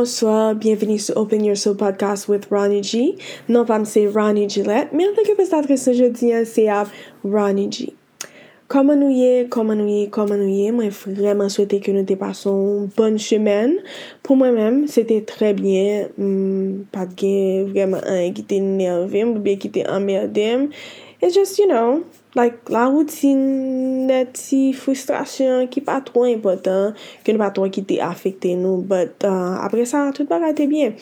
Bonsoir, bienveni sou Open Your Soul Podcast with Ronnie G. Non pa mse Ronnie Gillette, men an teke pes adrese jodi an se ap Ronnie G. Koman nou ye, koman nou ye, koman nou ye, mwen vreman souwete ke nou te pason bon chemen. Pou mwen men, se te tre bien, hmm, pat gen vreman an ki te nervim, pou bien ki te amerdem. It's just, you know, like la routine, net si frustrasyon ki pa tro important, ki nou pa tro ki te afekte nou, but uh, apre sa, tout pa rate bien.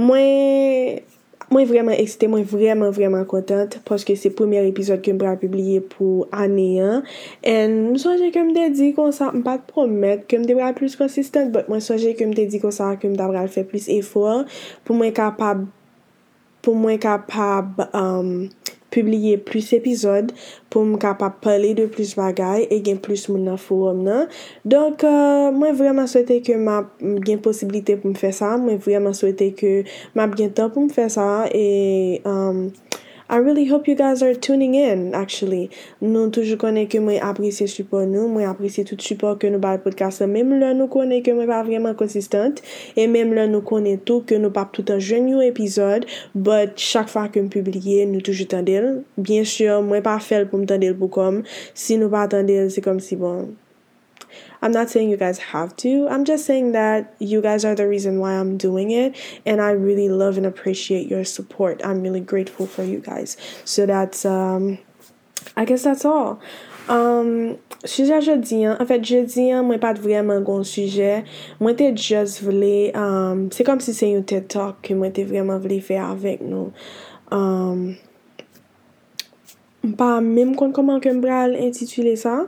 Mwen, mwen vreman eksite, mwen vreman, vreman kontant, poske se premier epizod ke mbra publie pou ane an, en mwen soje ke mde di kon sa, m pa te promet ke mde de bra plus konsistent, but mwen soje ke mde di kon sa, ke mda da bra fe plus efor, pou mwen kapab, pou mwen kapab, um, publiye plus epizod pou m kapap pale de plus bagay e gen plus moun nan forum nan. Donk, euh, mwen vreman souwete ke m ap gen posibilite pou m fe sa, mwen vreman souwete ke m ap gen tan pou m fe sa, e... Um, euh, I really hope you guys are tuning in, actually. Nou toujou konen ke mwen apresye support nou, mwen apresye tout support ke nou ba podcast la. Mem lè nou konen ke mwen pa vreman konsistant, e mem lè nou konen tou ke nou pap tout an jen yon epizod, but chak fa ke m publie, nou toujou tendel. Bien chyo, mwen pa fel pou m tendel pou kom, si nou pa tendel, se kom si bon. I'm not saying you guys have to. I'm just saying that you guys are the reason why I'm doing it. And I really love and appreciate your support. I'm really grateful for you guys. So that's, um, I guess that's all. Um, suje jodi an, an fet jodi an, mwen pat vreman gon suje. Mwen te just vle, um, se kom si se yon TED Talk ke mwen te vreman vle fe avek nou. Um, pa mem kon koman ke mbral intitule sa.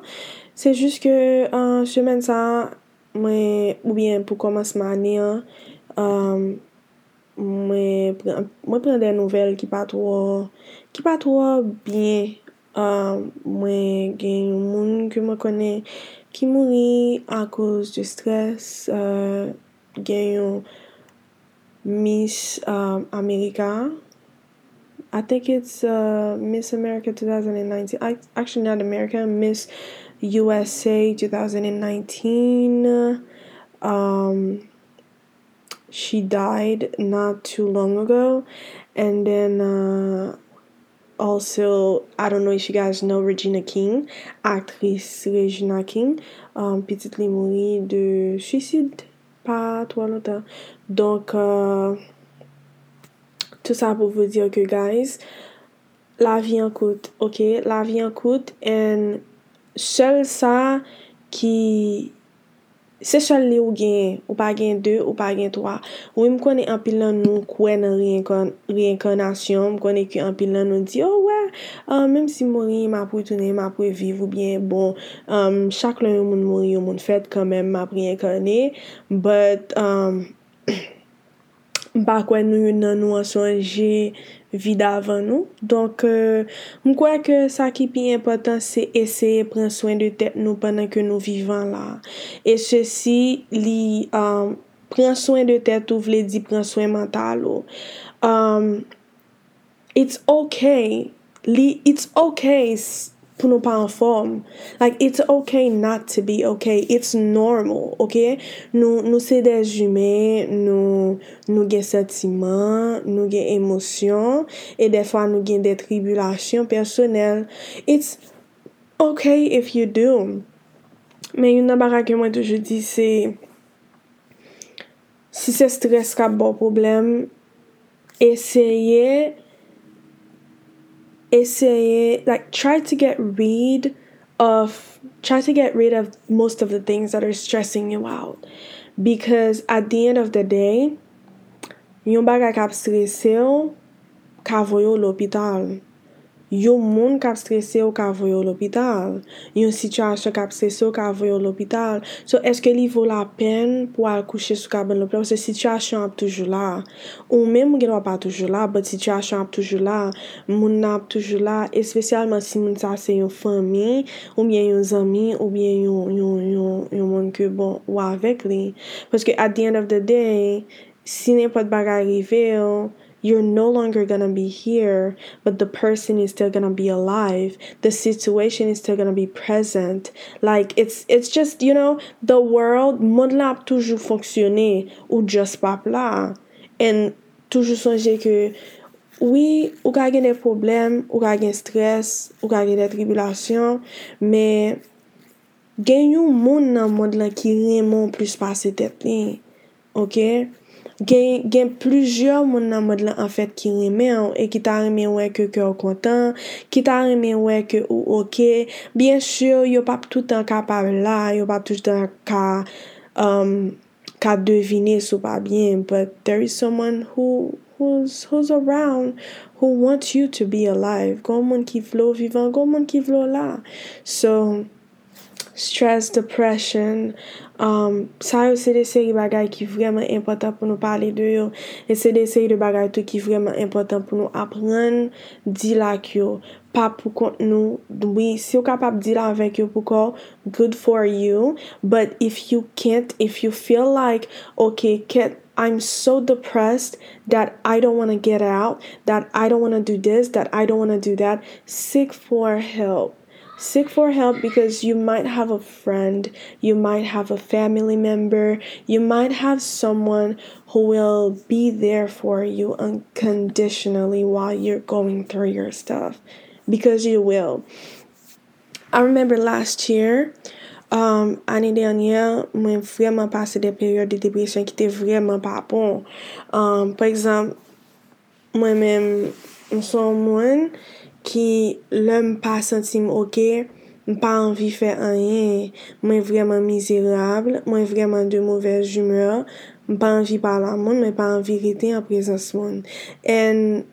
Se jist ke uh, semen sa, mwen ou bien pou komas ma ane an, um, mwen pren den nouvel ki pa tro, ki pa tro bien. Uh, mwen gen yon moun ke mwen kone ki mouni a kouz de stres, uh, gen yon Miss um, America. I think it's uh, Miss America 2019, actually not America, Miss America. USA 2019. Um, she died not too long ago. And then uh, also, I don't know if you guys know Regina King, actrice Regina King. Um, petite li mouri de suicide pas trop longtemps. Donc, uh, tout ça pour vous dire que, guys, la vie en coûte, ok? La vie en coûte, and sel sa ki... Se sel li ou gen, ou pa gen 2, ou pa gen 3. Ou m konen anpil nan nou kwen nan reinkarnasyon, m konen ki anpil nan nou di, oh wè, ouais, uh, mèm si mori, m apou toune, m apou viv, ou bien, bon, euh, um, chak lè yon moun mori, yon moun fèt, kèmèm m ap reinkarné, but, um, mpa kwen nou yon nan nou ansonje vida avan nou. Donk, euh, mkwen ke sa ki pi important se eseye pren soen de tet nou penan ke nou vivan la. E se si li um, pren soen de tet ou vle di pren soen mental ou. Um, it's okay, li, it's okay pou nou pa an form. Like, it's okay not to be okay. It's normal, ok? Nou, nou se dejume, nou, nou gen sentiman, nou gen emosyon, e defwa nou gen detribulasyon personel. It's okay if you do. Men yon nabara ke mwen toujou di se, si se stres ka bo problem, eseye essay like try to get rid of try to get rid of most of the things that are stressing you out. Because at the end of the day yon bagay kap stresse yo ka voyo l'opital Yon moun kap stresse ou ka voyo l'opital. Yon situasyon kap stresse ou ka voyo l'opital. So, eske li vo la pen pou al kouche sou ka ben l'opital? Se situasyon ap toujou la. Ou men moun gen wap ap toujou la, but situasyon ap toujou la. Moun ap toujou la, espesyalman si moun sa se yon fami, ou bien yon zami, ou bien yon, yon, yon, yon moun ke bon wavek li. Paske at the end of the day, si nepot bagay rive yo, you're no longer gonna be here, but the person is still gonna be alive. The situation is still gonna be present. Like it's it's just, you know, the world, monde la toujours fonctionné ou just pas là. And toujours songer que oui, ou ka gen des problèmes, ou ka gen stress, ou ka gen des tribulations, mais gen yon moun nan monde la ki remon plus pase tèt li. Ok? gen, gen plujyor moun nan mod lan an fèt ki reme an, e ki ta reme wè ke kè ou kontan, ki ta reme wè ke ou ok, bien sur, yo pap tout an ka par la, yo pap tout an ka, um, ka devine sou pa bien, but there is someone who, who's, who's around, who wants you to be alive, goun moun ki vlo vivan, goun moun ki vlo la, so, stress, depression, um, sa yo se de seri bagay ki vreman impotant pou nou pale de yo e se de seri de bagay tou ki vreman impotant pou nou apren di lak yo pa pou kont nou oui, si yo kapap di la avek yo pou ko good for you but if you can't, if you feel like ok, ket I'm so depressed that I don't want to get out, that I don't want to do this, that I don't want to do that seek for help Seek for help because you might have a friend, you might have a family member, you might have someone who will be there for you unconditionally while you're going through your stuff. Because you will. I remember last year, um, ane denye, mwen vreman pase de peryode de depresyon ki te vreman pa bon. Um, par exemple, men mson mwen, ki lèm pa sentim ok, m pa anvi fè anyen, mwen vreman mizirable, mwen vreman de mouvez jumeur, m pa anvi pala moun, mwen pa anvi rete an prezans moun. And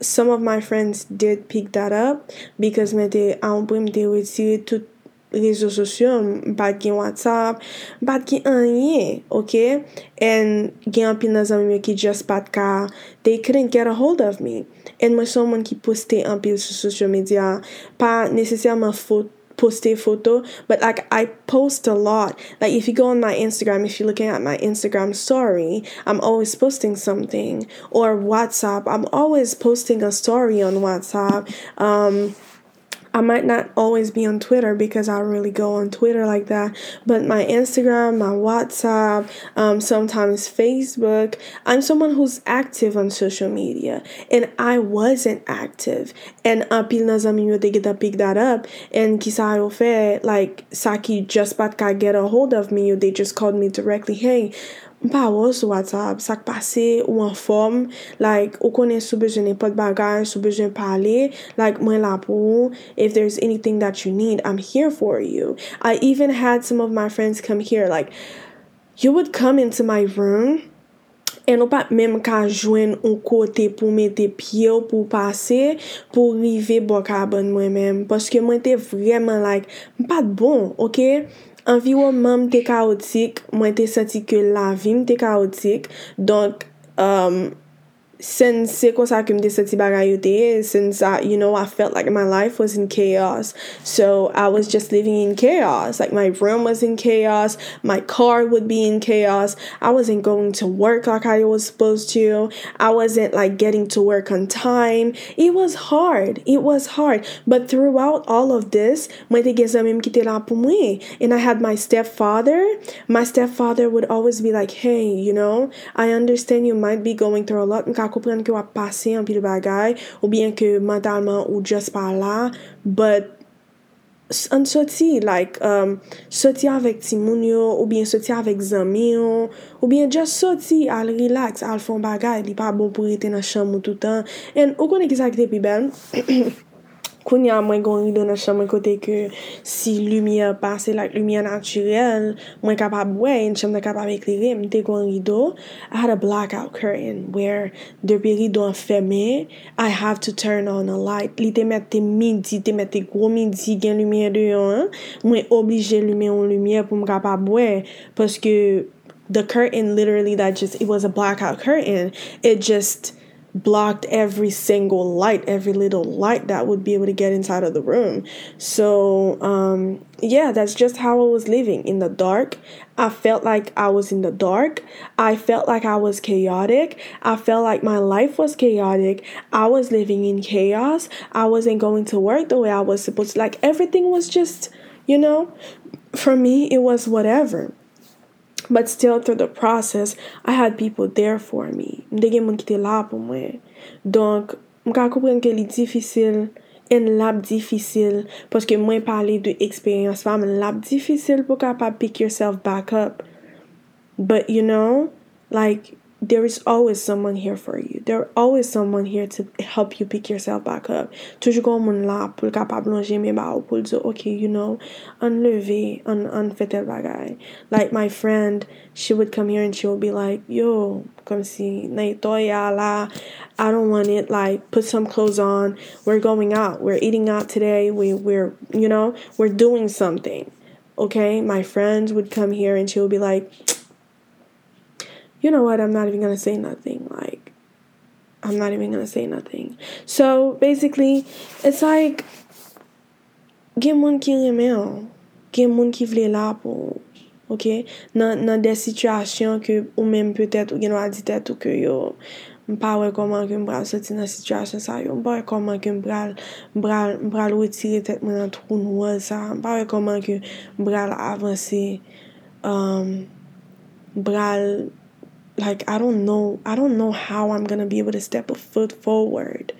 some of my friends did pick that up, because mwen te anpre te retire tout rezo sosyo, m pat gen WhatsApp, m pat gen anyen, ok? And gen apil nan zanmye ki just pat ka, they couldn't get a hold of me. En mwen son mwen ki poste anpil sou social media, pa nesesyalman poste foto, but like I post a lot. Like if you go on my Instagram, if you're looking at my Instagram story, I'm always posting something. Or WhatsApp, I'm always posting a story on WhatsApp. Um, I might not always be on Twitter because I really go on Twitter like that, but my Instagram, my WhatsApp, um, sometimes Facebook, I'm someone who's active on social media and I wasn't active. And apil nan zami yo te get pick that up and ki yo fe, like, Saki just pat ka get a hold of me, yo they just called me directly, hey, mpa wò sou WhatsApp, sak pase ou an form, like, ou konen sou bejene pot bagaj, sou bejene pale, like, mwen la pou, if there's anything that you need, I'm here for you. I even had some of my friends come here, like, you would come into my room, en ou pa mèm ka jwen ou kote pou mette pye ou pou pase, pou rive bok abon mwen mèm. Poske mwen te vreman like, mpa bon, ok? environman mte kaotik, mwen te senti ke la vi mte kaotik, donk, um, Since se kon sa de bagay yo te, since I, you know, I felt like my life was in chaos. So I was just living in chaos. Like my room was in chaos, my car would be in chaos. I wasn't going to work like I was supposed to. I wasn't like getting to work on time. It was hard. It was hard. But throughout all of this. And I had my stepfather. My stepfather would always be like, hey, you know, I understand you might be going through a lot. kompren ke wap pase an pil bagay, ou bien ke mentalman ou just pa la, but an soti, like, um, soti avèk ti moun yo, ou bien soti avèk zami yo, ou bien just soti al relax, al fon bagay, li pa bon pou rete nan chanm ou toutan, en ou konen ki sa ki te pi bel, Koun ya mwen gon rido nan chan mwen kote ke si lumiye pase like lumiye naturel, mwen kapab wè, en chan mwen kapab ekleri, mwen te gon rido, I had a blackout curtain where depi rido an feme, I have to turn on a light. Li te mette midi, te mette gwo midi gen lumiye deyon, mwen oblije lumiye an lumiye pou mwen kapab wè, paske the curtain literally that just, it was a blackout curtain, it just... blocked every single light, every little light that would be able to get inside of the room. So, um, yeah, that's just how I was living in the dark. I felt like I was in the dark. I felt like I was chaotic. I felt like my life was chaotic. I was living in chaos. I wasn't going to work the way I was supposed to. Like everything was just, you know, for me, it was whatever. But still, through the process, I had people there for me. Mde gen moun ki te la pou mwen. Donk, mka koupren ke li difisil, en lap difisil, poske mwen pale de eksperyans fam, en lap difisil pou kapap pick yourself back up. But, you know, like, there is always someone here for you. There always someone here to help you pick yourself back up. Toujou kon moun la pou l kapab lonje ba ou pou l zo, ok, you know, unleve, un, unfetel bagay. Like my friend, she would come here and she would be like, yo, kom si, na itoya la, I don't want it, like, put some clothes on, we're going out, we're eating out today, we, we're, you know, we're doing something. Okay, my friends would come here and she would be like, you know what, I'm not even gonna say nothing. Like, I'm not even gonna say nothing. So basically, it's like, gen moun ki reme an, gen moun ki vle la pou, ok, nan, nan de situasyon ke ou men peutet ou gen waditet ou ke yo, mpa wè koman ke mbral soti nan situasyon sa yo, mpa wè koman ke mbral, mbral, mbral wè tire tet mwen an trou wè sa, mpa wè koman ke mbral avanse, um, mbral, like I don't know I don't know how I'm to be able to step a foot forward.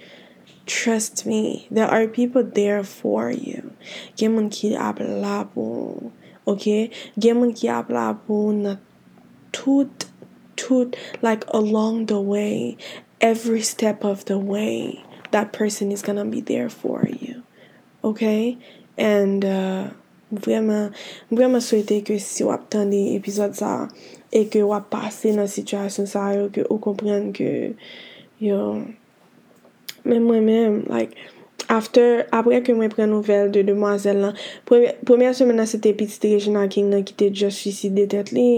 Trust me, there are people there for you. Ki okay? Gen ki ap la pou na tout, tout, like along the way, every step of the way, that person is gonna be there for you, okay? And uh, vreman, vreman souwete ke si wap tan di epizod sa, e ke wap pase nan situasyon sa yo ke ou kompren ke yo men mwen men like after apre ke mwen pren nouvel de demwazel lan premye semen nan sete pitit Regina King nan ki te just suicide tet li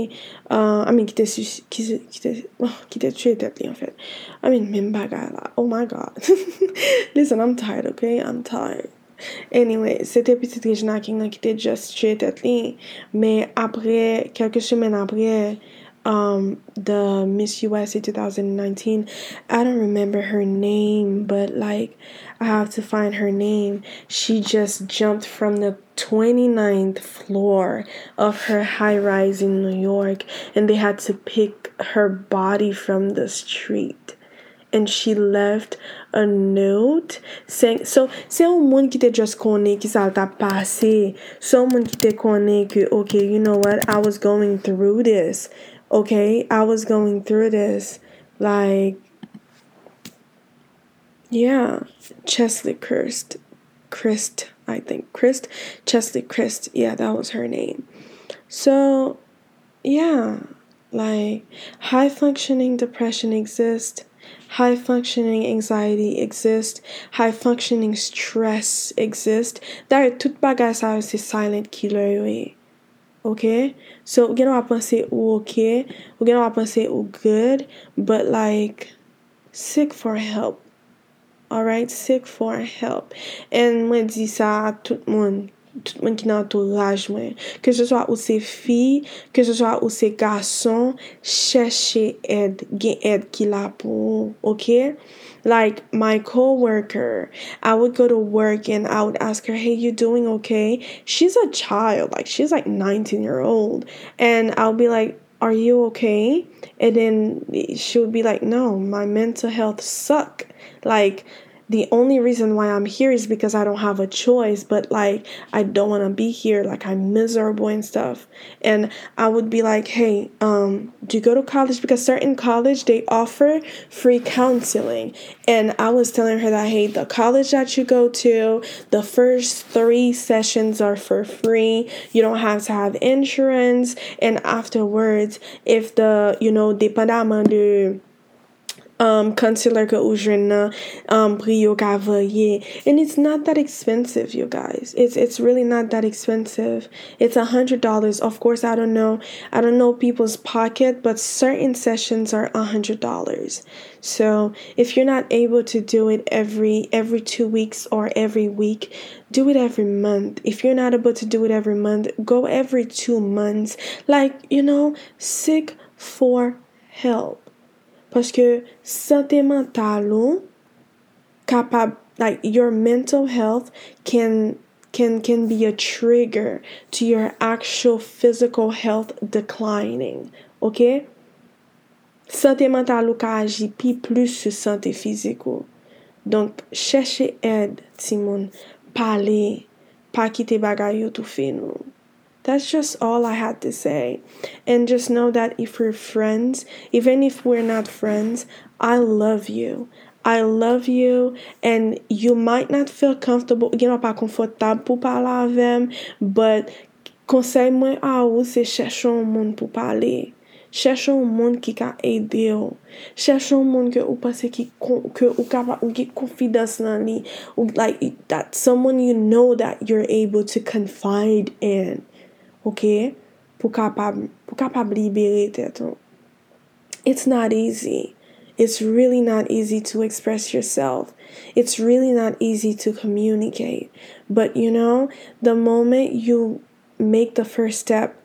uh, I mean ki te ki te tue tet li en fet I mean men bagay la oh my god. Listen I'm tired ok I'm tired. Anyway, sete Petit Regina King nan ki te just tue tet li. Me apre, kelke semen apre, um, the Miss USA 2019, I don't remember her name, but like, I have to find her name. She just jumped from the 29th floor of her high rise in New York, and they had to pick her body from the street. And she left a note saying so se yon moun ki te just kone ki sa ta pase so moun ki te okay you know what? I was going through this okay? I was going through this like yeah Cheslie Kryst Kryst I think Kryst Cheslie Kryst yeah that was her name. So yeah like high functioning depression exists High functioning anxiety exist, high functioning stress exist. Dar tout bagay sa yo se silent killer yo e. Ok? So, ou gen wap panse ou ok, ou gen wap panse ou good, but like, seek for help. Alright? Seek for help. En mwen di sa a tout moun. Mwen. Ke se swa ou se fi, ke se swa ou se gason, chèche ed, gen ed ki la pou, ok? Like, my co-worker, I would go to work and I would ask her, hey, you doing okay? She's a child, like, she's like 19 year old. And I'll be like, are you okay? And then she would be like, no, my mental health suck. Like, the only reason why I'm here is because I don't have a choice, but like I don't want to be here, like I'm miserable and stuff. And I would be like, "Hey, um, do you go to college because certain college they offer free counseling." And I was telling her that, "Hey, the college that you go to, the first 3 sessions are for free. You don't have to have insurance, and afterwards, if the, you know, dépendamment de um, concealer ke ou um, brio ka vaye. And it's not that expensive, you guys. It's it's really not that expensive. It's a hundred dollars. Of course, I don't know. I don't know people's pocket, but certain sessions are a hundred dollars. So if you're not able to do it every every two weeks or every week, do it every month. If you're not able to do it every month, go every two months. Like, you know, seek for help. Paske sante mental ou, kapab, like your mental health can, can, can be a trigger to your actual physical health declining. Ok? Sante mental ou ka aji pi plus se sante fizik ou. Donk, chèche ed, Simon. Pale, pa kite bagay yo tou fe nou. That's just all I had to say. And just know that if we're friends, even if we're not friends, I love you. I love you and you might not feel comfortable, gen wap pa konfortab pou pala avem, but konsey mwen a ou se chèchon moun pou pale. Chèchon moun ki ka ede yo. Chèchon moun ke ou pase ki ou kapa ou ki konfidans nan li. Ou like that someone you know that you're able to confide in. Ok? Pou kapab libere teton. It's not easy. It's really not easy to express yourself. It's really not easy to communicate. But you know, the moment you make the first step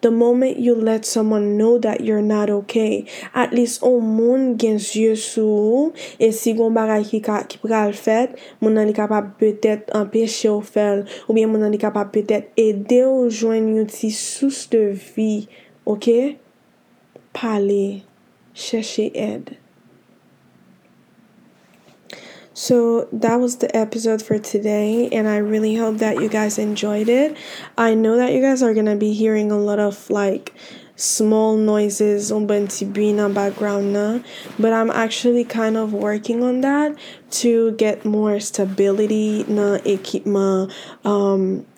The moment you let someone know that you're not okay, at least ou moun gen zye sou ou, e si goun bagay ki, ka, ki pral fet, moun nan li kapap petet empeshe ou fel, ou bien moun nan li kapap petet ede ou jwen yon ti sous de vi, ok? Pale, cheshe ed. So that was the episode for today, and I really hope that you guys enjoyed it. I know that you guys are gonna be hearing a lot of like small noises on Bentibina background na, but I'm actually kind of working on that to get more stability na equipment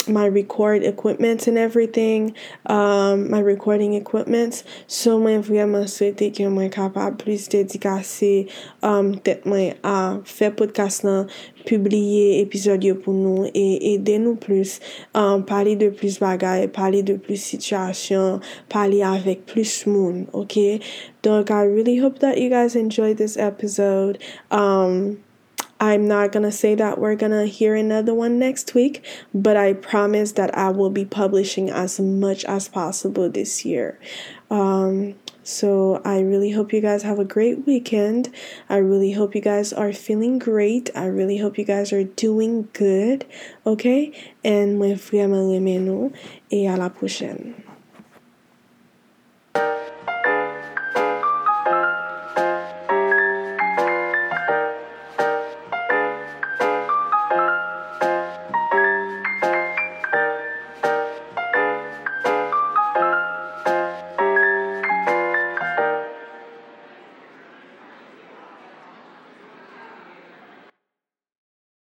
my record equipment and everything, um, my recording equipment. So mwen vreman souwete ke mwen kapab plus dedikase um, tet mwen a fe podcast nan, publiye epizodyo pou nou e ede nou plus, um, pale de plus bagay, pale de plus situasyon, pale avek plus moun, ok? Donk, I really hope that you guys enjoyed this episode. Um... I'm not going to say that we're going to hear another one next week, but I promise that I will be publishing as much as possible this year. Um, so I really hope you guys have a great weekend. I really hope you guys are feeling great. I really hope you guys are doing good. Okay? And mwen vraiment nou. Et à la prochaine.